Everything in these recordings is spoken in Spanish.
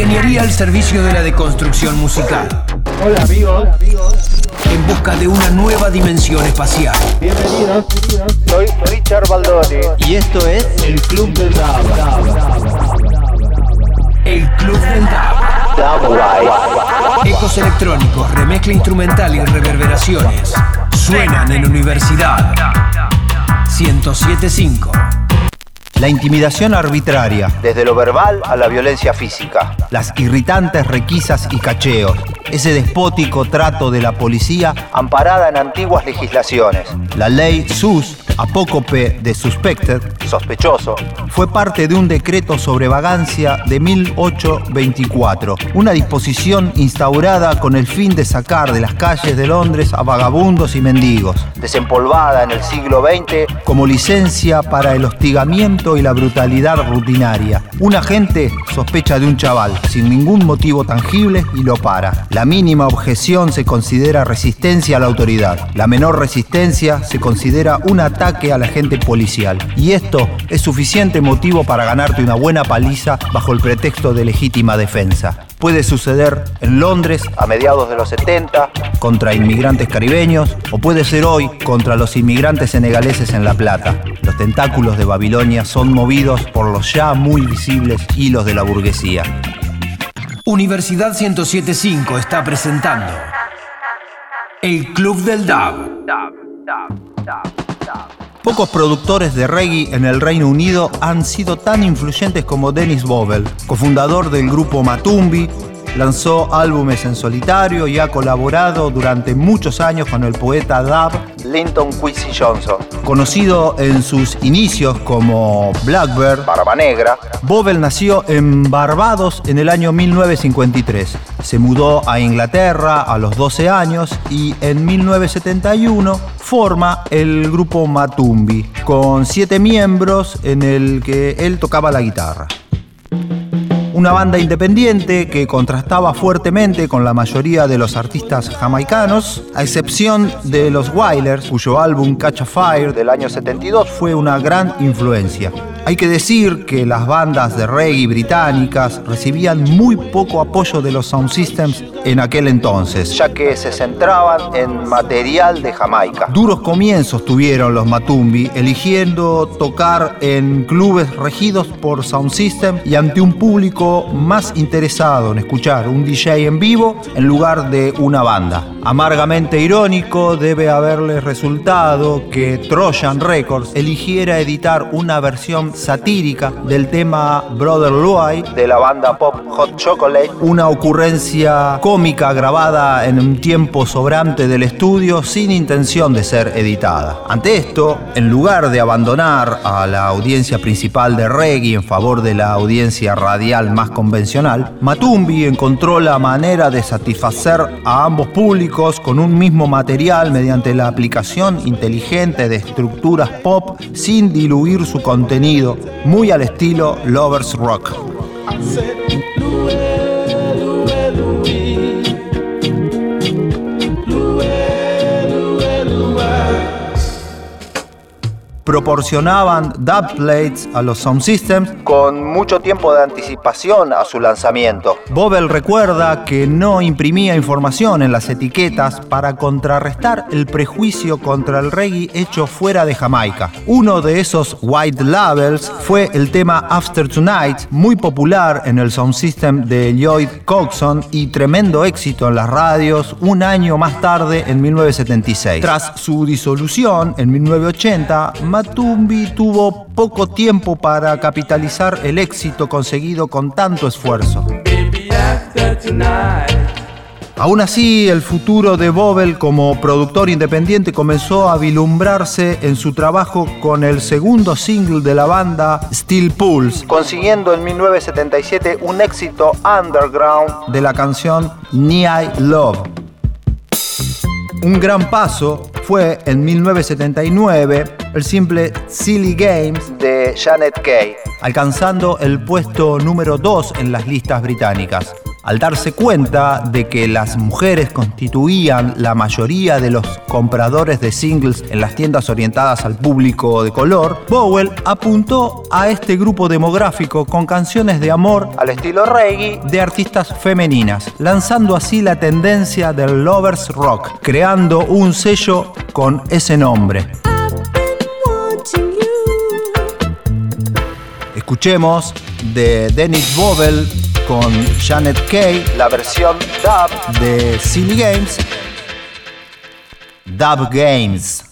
Ingeniería al servicio de la deconstrucción musical. Hola amigos. En busca de una nueva dimensión espacial. Bienvenidos. Soy Richard Baldoni. Y esto es El Club del Dab. El Club del DAB. Ecos electrónicos, remezcla instrumental y reverberaciones. Suenan en Universidad 1075. La intimidación arbitraria, desde lo verbal a la violencia física. las irritantes requisas y cacheos, ese despótico trato de la policía, Amparada en antiguas legislaciones. la ley SUS, apócope de suspected, Sospechoso. fue parte de un decreto sobre vagancia de 1824, una disposición instaurada con el fin de sacar de las calles de Londres a vagabundos y mendigos, Desempolvada en el siglo XX. como licencia para el hostigamiento y la brutalidad rutinaria. Un agente sospecha de un chaval sin ningún motivo tangible y lo para. Mínima objeción se considera resistencia a la autoridad. La menor resistencia se considera un ataque al agente policial. Y esto es suficiente motivo para ganarte una buena paliza bajo el pretexto de legítima defensa. Puede suceder en Londres A mediados de los 70. contra inmigrantes caribeños o puede ser hoy contra los inmigrantes senegaleses en La Plata. Los tentáculos de Babilonia son movidos por los ya muy visibles hilos de la burguesía. Universidad 1075 está presentando El Club del DAB. Pocos productores de reggae en el Reino Unido han sido tan influyentes como Dennis Bovell, cofundador del grupo Matumbi, lanzó álbumes en solitario y ha colaborado durante muchos años con el poeta dub Linton Quincy Johnson. Conocido en sus inicios como Blackbird, Barba Negra. Bovell nació en Barbados en el año 1953. Se mudó a Inglaterra a los 12 años y en 1971 forma el grupo Matumbi, con siete miembros en el que él tocaba la guitarra. Una banda independiente que contrastaba fuertemente con la mayoría de los artistas jamaicanos, a excepción de los Wailers, cuyo álbum Catch a Fire Del año 72. fue una gran influencia. Hay que decir que las bandas de reggae británicas recibían muy poco apoyo de los sound systems en aquel entonces. Ya que se centraban en material de Jamaica. Duros comienzos tuvieron los Matumbi, eligiendo tocar en clubes regidos por Sound System y ante un público más interesado en escuchar un DJ en vivo en lugar de una banda. Amargamente irónico debe haberles resultado que Trojan Records eligiera editar una versión satírica del tema Brother Louie De la banda pop Hot Chocolate. una ocurrencia cómica grabada en un tiempo sobrante del estudio sin intención de ser editada. Ante esto, en lugar de abandonar a la audiencia principal de reggae en favor de la audiencia radial más convencional, Matumbi encontró la manera de satisfacer a ambos públicos con un mismo material mediante la aplicación inteligente de estructuras pop sin diluir su contenido, muy al estilo Lovers Rock. Proporcionaban dubplates a los sound systems. Con mucho tiempo de anticipación a su lanzamiento. Bobel recuerda que no imprimía información en las etiquetas para contrarrestar el prejuicio contra el reggae hecho fuera de Jamaica. Uno de esos white labels fue el tema After Tonight, muy popular en el sound system de Lloyd Coxon y tremendo éxito en las radios un año más tarde en 1976. Tras su disolución en 1980, Matumbi tuvo poco tiempo para capitalizar el éxito conseguido con tanto esfuerzo. Aún así, el futuro de Bobel como productor independiente comenzó a vilumbrarse en su trabajo con el segundo single de la banda, Steel Pulse, Consiguiendo en 1977 un éxito underground. de la canción Neai Love. Un gran paso fue en 1979 el simple Silly Games, de Janet Kay. alcanzando el puesto número 2 en las listas británicas. Al darse cuenta de que las mujeres constituían la mayoría de los compradores de singles en las tiendas orientadas al público de color, Bowell apuntó a este grupo demográfico con canciones de amor Al estilo reggae, de artistas femeninas, lanzando así la tendencia del lovers rock, creando un sello con ese nombre. Escuchemos de Dennis Bovell con Janet Kay, la versión dub de Silly Games, Dub Games.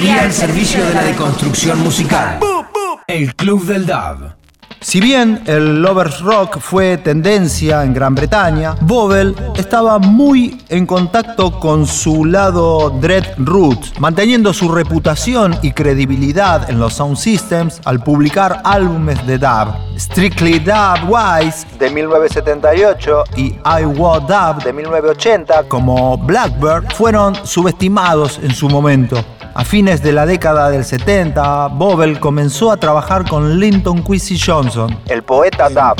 Ingeniería al servicio de la deconstrucción musical. El Club del DAB. Si bien el Lovers Rock fue tendencia en Gran Bretaña, Bobel estaba muy en contacto con su lado Dread Roots, manteniendo su reputación y credibilidad en los sound systems al publicar álbumes de dub. Strictly Dub Wise de 1978 y I Want Dub de 1980 como Blackbird fueron subestimados en su momento. A fines de la década del 70, Bobel comenzó a trabajar con Linton Quincy Johnson, el poeta dub.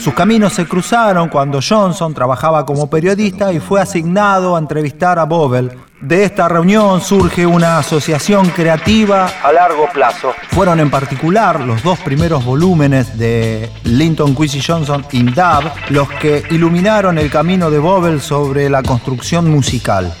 Sus caminos se cruzaron cuando Johnson trabajaba como periodista y fue asignado a entrevistar a Bobel, de esta reunión surge una asociación creativa a largo plazo. Fueron en particular los dos primeros volúmenes de Linton Quincy Johnson in Dub los que iluminaron el camino de Bobel sobre la construcción musical.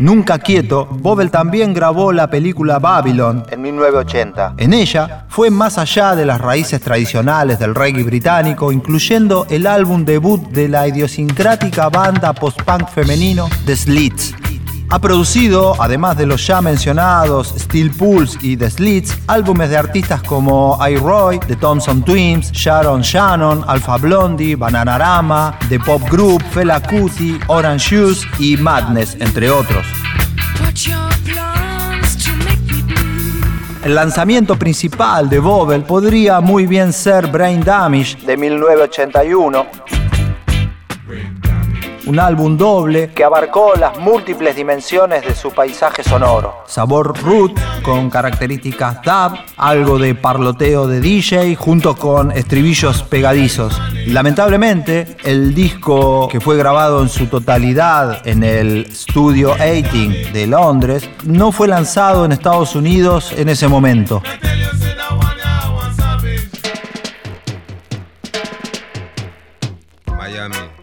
Nunca quieto, Bobel también grabó la película Babylon en 1980. En ella fue más allá de las raíces tradicionales del reggae británico, incluyendo el álbum debut de la idiosincrática banda post-punk femenino The Slits, ha producido, además de los ya mencionados Steel Pulse y The Slits, álbumes de artistas como iRoy, The Thompson Twins, Sharon Shannon, Alpha Blondie, Bananarama, The Pop Group, Fela Kuti, Orange Shoes y Madness, entre otros. El lanzamiento principal de Bobel podría muy bien ser Brain Damage de 1981 un álbum doble que abarcó las múltiples dimensiones de su paisaje sonoro. Sabor root con características dub, algo de parloteo de DJ junto con estribillos pegadizos. Lamentablemente, el disco que fue grabado en su totalidad en el Studio 18 de Londres no fue lanzado en Estados Unidos en ese momento.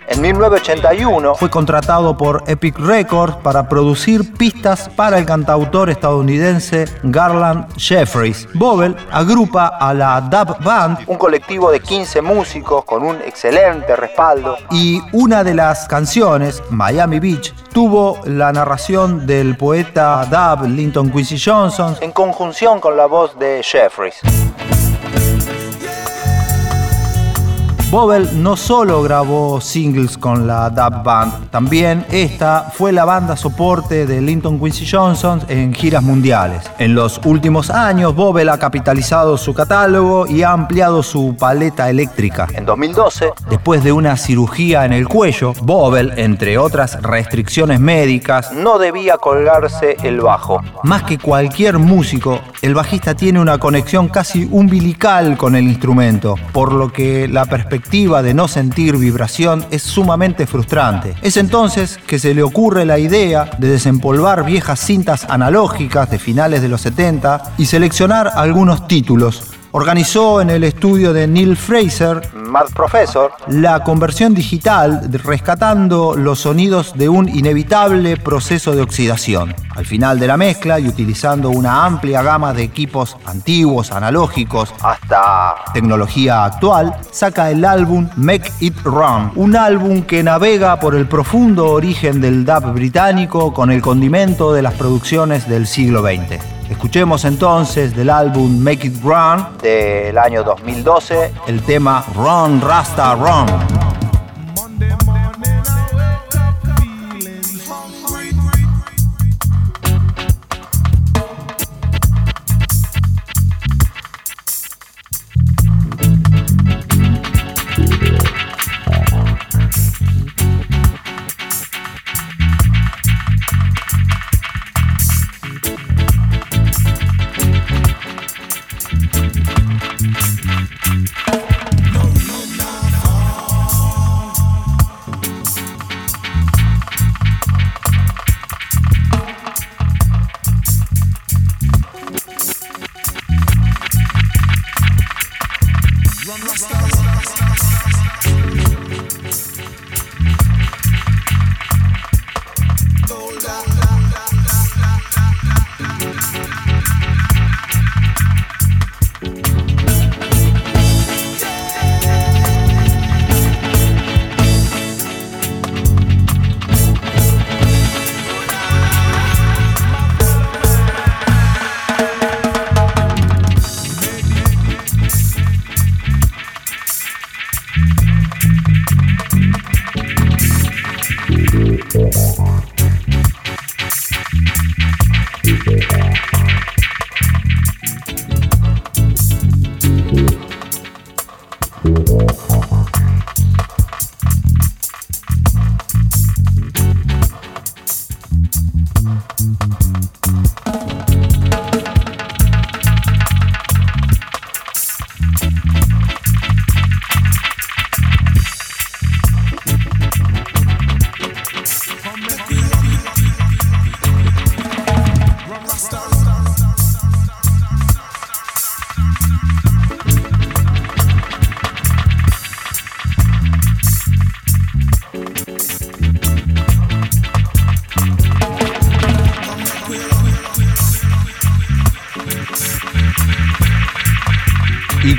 En 1981 fue contratado por Epic Records para producir pistas para el cantautor estadounidense Garland Jeffries. Bobel agrupa a la Dub Band, un colectivo de 15 músicos con un excelente respaldo. Y una de las canciones, Miami Beach, tuvo la narración del poeta dub Linton Quincy Johnson en conjunción con la voz de Jeffries. Bobel no solo grabó singles con la Dub Band, también esta fue la banda soporte de Linton Quincy Johnson en giras mundiales. En los últimos años, Bobel ha capitalizado su catálogo y ha ampliado su paleta eléctrica. En 2012, después de una cirugía en el cuello, Bobel, entre otras restricciones médicas, no debía colgarse el bajo. Más que cualquier músico, el bajista tiene una conexión casi umbilical con el instrumento, por lo que la perspectiva de no sentir vibración es sumamente frustrante. Es entonces que se le ocurre la idea de desempolvar viejas cintas analógicas de finales de los 70 y seleccionar algunos títulos organizó en el estudio de Neil Fraser, Mad Professor, la conversión digital rescatando los sonidos de un inevitable proceso de oxidación. Al final de la mezcla y utilizando una amplia gama de equipos antiguos, analógicos, hasta tecnología actual, saca el álbum Make It Run, un álbum que navega por el profundo origen del dub británico con el condimento de las producciones del siglo XX. Escuchemos entonces del álbum Make It Run del año 2012 el tema Run Rasta Run.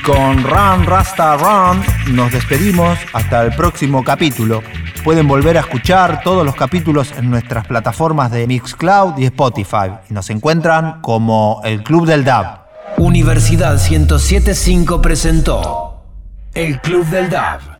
Con Run Rasta Run nos despedimos hasta el próximo capítulo. Pueden volver a escuchar todos los capítulos en nuestras plataformas de Mixcloud y Spotify. Y nos encuentran como el Club del DAB. Universidad 1075 presentó El Club del DAB.